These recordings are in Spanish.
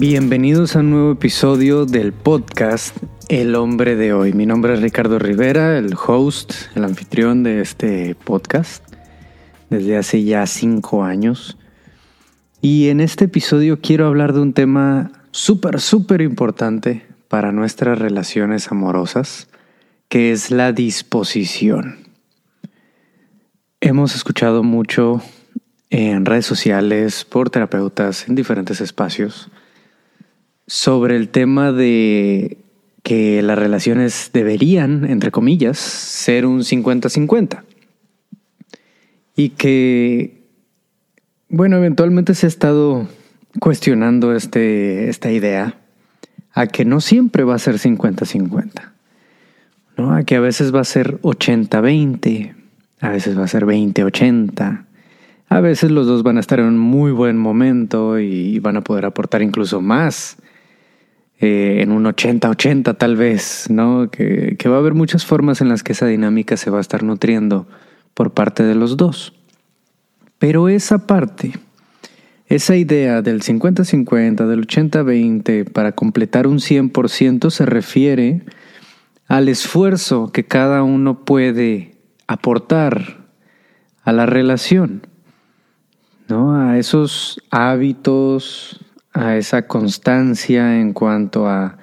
Bienvenidos a un nuevo episodio del podcast El hombre de hoy. Mi nombre es Ricardo Rivera, el host, el anfitrión de este podcast desde hace ya cinco años. Y en este episodio quiero hablar de un tema súper, súper importante para nuestras relaciones amorosas, que es la disposición. Hemos escuchado mucho en redes sociales, por terapeutas, en diferentes espacios, sobre el tema de que las relaciones deberían, entre comillas, ser un 50-50. Y que, bueno, eventualmente se ha estado cuestionando este, esta idea a que no siempre va a ser 50-50, ¿no? A que a veces va a ser 80-20, a veces va a ser 20-80, a veces los dos van a estar en un muy buen momento y van a poder aportar incluso más eh, en un 80-80 tal vez, ¿no? Que, que va a haber muchas formas en las que esa dinámica se va a estar nutriendo por parte de los dos. Pero esa parte, esa idea del 50-50, del 80-20 para completar un 100% se refiere al esfuerzo que cada uno puede aportar a la relación, ¿no? A esos hábitos, a esa constancia en cuanto a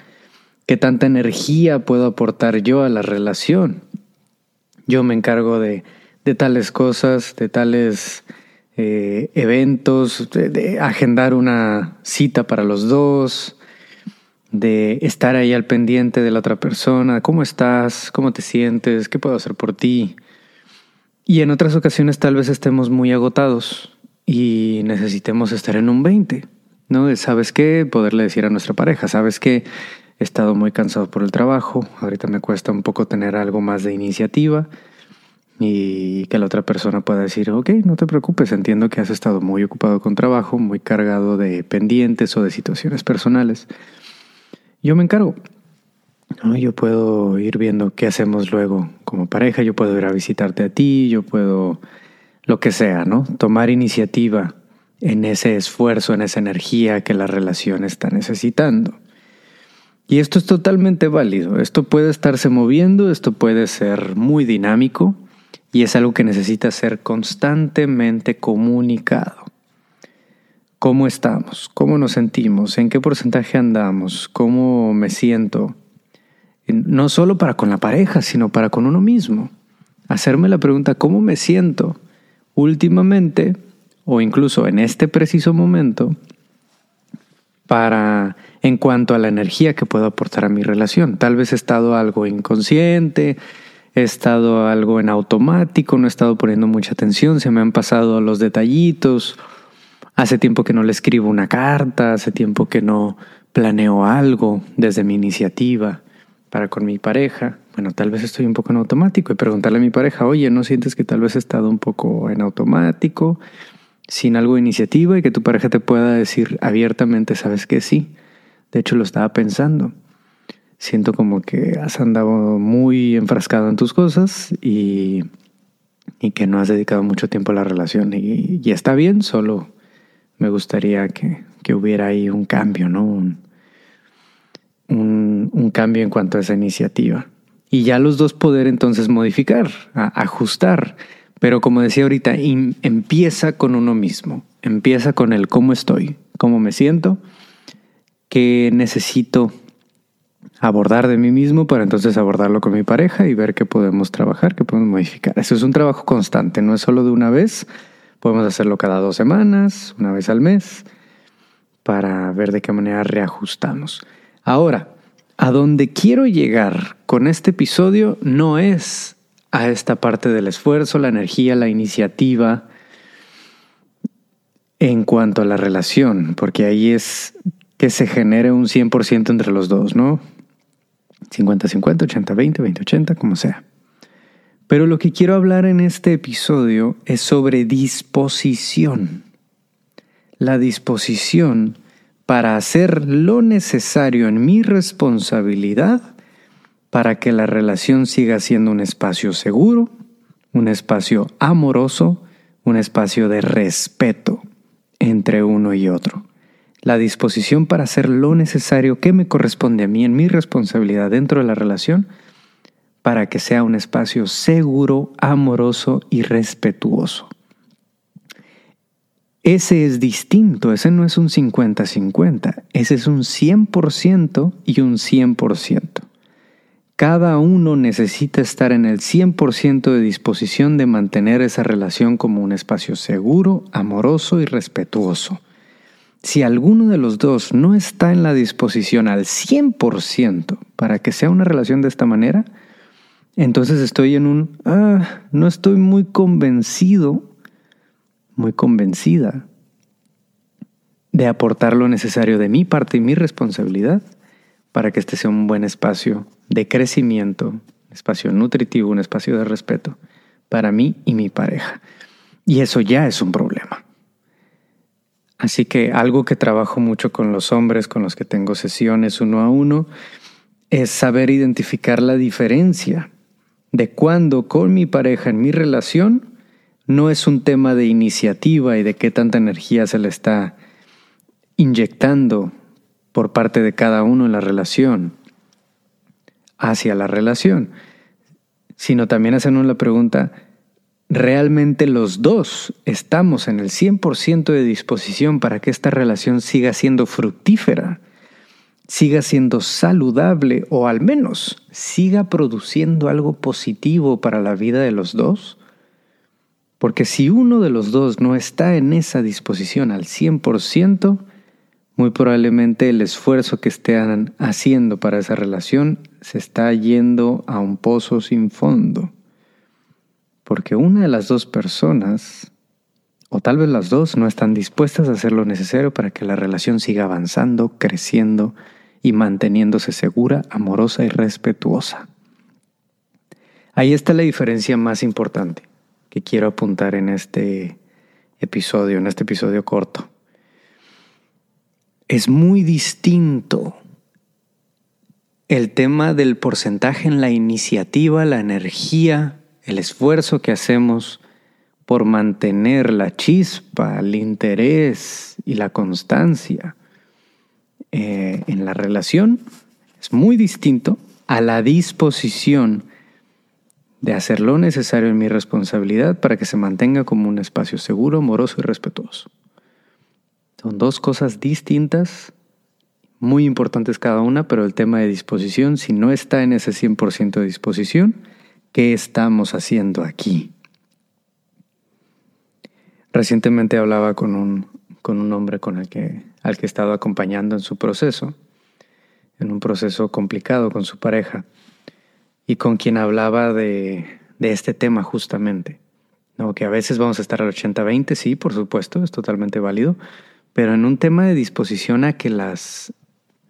qué tanta energía puedo aportar yo a la relación. Yo me encargo de, de tales cosas, de tales eh, eventos, de, agendar una cita para los dos, de estar ahí al pendiente de la otra persona, cómo estás, cómo te sientes, qué puedo hacer por ti. Y en otras ocasiones tal vez estemos muy agotados y necesitemos estar en un 20. ¿No? ¿Sabes qué? Poderle decir a nuestra pareja, ¿sabes qué? He estado muy cansado por el trabajo, ahorita me cuesta un poco tener algo más de iniciativa y que la otra persona pueda decir, ok, no te preocupes, entiendo que has estado muy ocupado con trabajo, muy cargado de pendientes o de situaciones personales. Yo me encargo. Yo puedo ir viendo qué hacemos luego como pareja, yo puedo ir a visitarte a ti, yo puedo lo que sea, ¿no? Tomar iniciativa en ese esfuerzo, en esa energía que la relación está necesitando. Y esto es totalmente válido, esto puede estarse moviendo, esto puede ser muy dinámico y es algo que necesita ser constantemente comunicado. ¿Cómo estamos? ¿Cómo nos sentimos? ¿En qué porcentaje andamos? ¿Cómo me siento? No solo para con la pareja, sino para con uno mismo. Hacerme la pregunta, ¿cómo me siento? Últimamente o incluso en este preciso momento para en cuanto a la energía que puedo aportar a mi relación. Tal vez he estado algo inconsciente, he estado algo en automático, no he estado poniendo mucha atención, se me han pasado los detallitos. Hace tiempo que no le escribo una carta, hace tiempo que no planeo algo desde mi iniciativa para con mi pareja. Bueno, tal vez estoy un poco en automático y preguntarle a mi pareja, oye, ¿no sientes que tal vez he estado un poco en automático? Sin algo de iniciativa y que tu pareja te pueda decir abiertamente, sabes que sí. De hecho, lo estaba pensando. Siento como que has andado muy enfrascado en tus cosas y, y que no has dedicado mucho tiempo a la relación. Y, y está bien, solo me gustaría que, que, hubiera ahí un cambio, ¿no? Un, un, un cambio en cuanto a esa iniciativa. Y ya los dos poder entonces modificar, ajustar pero como decía ahorita, empieza con uno mismo, empieza con el cómo estoy, cómo me siento, qué necesito abordar de mí mismo para entonces abordarlo con mi pareja y ver qué podemos trabajar, qué podemos modificar. Eso es un trabajo constante, no es solo de una vez, podemos hacerlo cada dos semanas, una vez al mes, para ver de qué manera reajustamos. Ahora, a donde quiero llegar con este episodio no es a esta parte del esfuerzo, la energía, la iniciativa en cuanto a la relación, porque ahí es que se genere un 100% entre los dos, ¿no? 50-50, 80-20, 20-80, como sea. Pero lo que quiero hablar en este episodio es sobre disposición. La disposición para hacer lo necesario en mi responsabilidad para que la relación siga siendo un espacio seguro, un espacio amoroso, un espacio de respeto entre uno y otro. la disposición para hacer lo necesario que me corresponde a mí en mi responsabilidad dentro de la relación para que sea un espacio seguro, amoroso y respetuoso. Ese es distinto, ese no es un 50-50, ese es un 100% y un 100%. Cada uno necesita estar en el 100% de disposición de mantener esa relación como un espacio seguro, amoroso y respetuoso. Si alguno de los dos no está en la disposición al 100% para que sea una relación de esta manera, entonces estoy en un, ah, no estoy muy convencido, muy convencida de aportar lo necesario de mi parte y mi responsabilidad para que este sea un buen espacio de crecimiento, espacio nutritivo, un espacio de respeto para mí y mi pareja. Y eso ya es un problema. Así que algo que trabajo mucho con los hombres con los que tengo sesiones uno a uno es saber identificar la diferencia de cuando con mi pareja en mi relación no es un tema de iniciativa y de qué tanta energía se le está inyectando por parte de cada uno en la relación hacia la relación, sino también hacernos la pregunta, realmente los dos estamos en el 100% de disposición para que esta relación siga siendo fructífera, siga siendo saludable o al menos siga produciendo algo positivo para la vida de los dos? Porque si uno de los dos no está en esa disposición al 100%, muy probablemente el esfuerzo que estén haciendo para esa relación se está yendo a un pozo sin fondo. Porque una de las dos personas, o tal vez las dos, no están dispuestas a hacer lo necesario para que la relación siga avanzando, creciendo y manteniéndose segura, amorosa y respetuosa. Ahí está la diferencia más importante que quiero apuntar en este episodio, en este episodio corto. Es muy distinto el tema del porcentaje en la iniciativa, la energía, el esfuerzo que hacemos por mantener la chispa, el interés y la constancia eh, en la relación es muy distinto a la disposición de hacer lo necesario en mi responsabilidad para que se mantenga como un espacio seguro, amoroso y respetuoso. Son dos cosas distintas, muy importantes cada una, pero el tema de disposición, si no está en ese 100% de disposición, ¿Qué estamos haciendo aquí? Recientemente hablaba con un, con un hombre con el que, al que he estado acompañando en su proceso, en un proceso complicado con su pareja, y con quien hablaba de, de este tema justamente. ¿no? Que a veces vamos a estar al 80-20, sí, por supuesto, es totalmente válido, pero en un tema de disposición a que las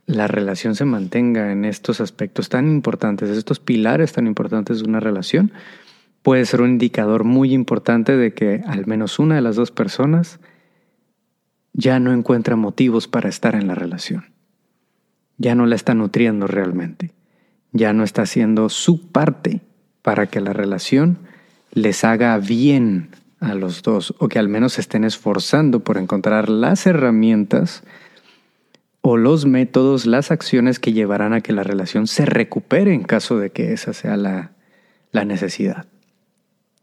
la relación se mantenga en estos aspectos tan importantes, estos pilares tan importantes de una relación, puede ser un indicador muy importante de que al menos una de las dos personas ya no encuentra motivos para estar en la relación. Ya no la está nutriendo realmente. Ya no está haciendo su parte para que la relación les haga bien a los dos o que al menos se estén esforzando por encontrar las herramientas o los métodos, las acciones que llevarán a que la relación se recupere en caso de que esa sea la, la necesidad.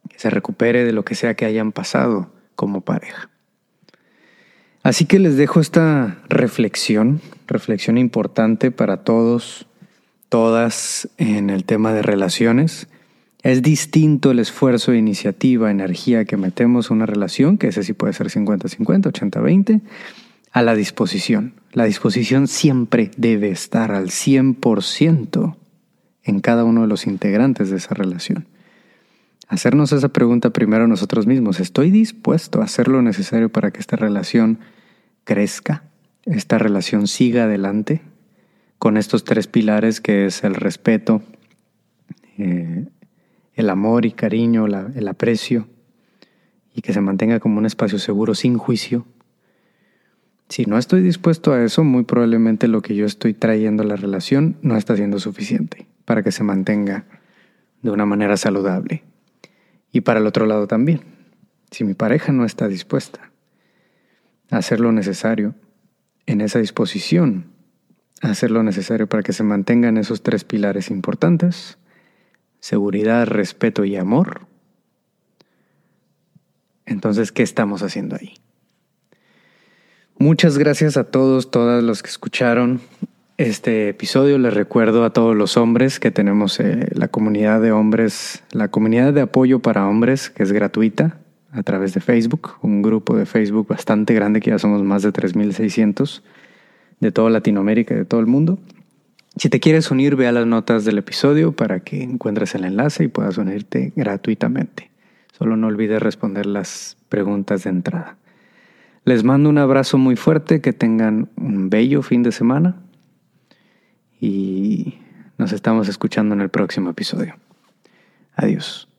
Que se recupere de lo que sea que hayan pasado como pareja. Así que les dejo esta reflexión, reflexión importante para todos, todas en el tema de relaciones. Es distinto el esfuerzo, iniciativa, energía que metemos en una relación, que ese sí puede ser 50-50, 80-20, a la disposición. La disposición siempre debe estar al 100% en cada uno de los integrantes de esa relación. Hacernos esa pregunta primero nosotros mismos. ¿Estoy dispuesto a hacer lo necesario para que esta relación crezca? ¿Esta relación siga adelante? Con estos tres pilares que es el respeto, eh, el amor y cariño, el aprecio, y que se mantenga como un espacio seguro sin juicio, si no estoy dispuesto a eso, muy probablemente lo que yo estoy trayendo a la relación no está siendo suficiente para que se mantenga de una manera saludable. Y para el otro lado también, si mi pareja no está dispuesta a hacer lo necesario, en esa disposición a hacer lo necesario para que se mantengan esos tres pilares importantes, seguridad, respeto y amor, entonces, ¿qué estamos haciendo ahí? Muchas gracias a todos, todas los que escucharon este episodio. Les recuerdo a todos los hombres que tenemos eh, la comunidad de hombres, la comunidad de apoyo para hombres, que es gratuita a través de Facebook, un grupo de Facebook bastante grande que ya somos más de 3.600 de toda Latinoamérica y de todo el mundo. Si te quieres unir, ve a las notas del episodio para que encuentres el enlace y puedas unirte gratuitamente. Solo no olvides responder las preguntas de entrada. Les mando un abrazo muy fuerte, que tengan un bello fin de semana y nos estamos escuchando en el próximo episodio. Adiós.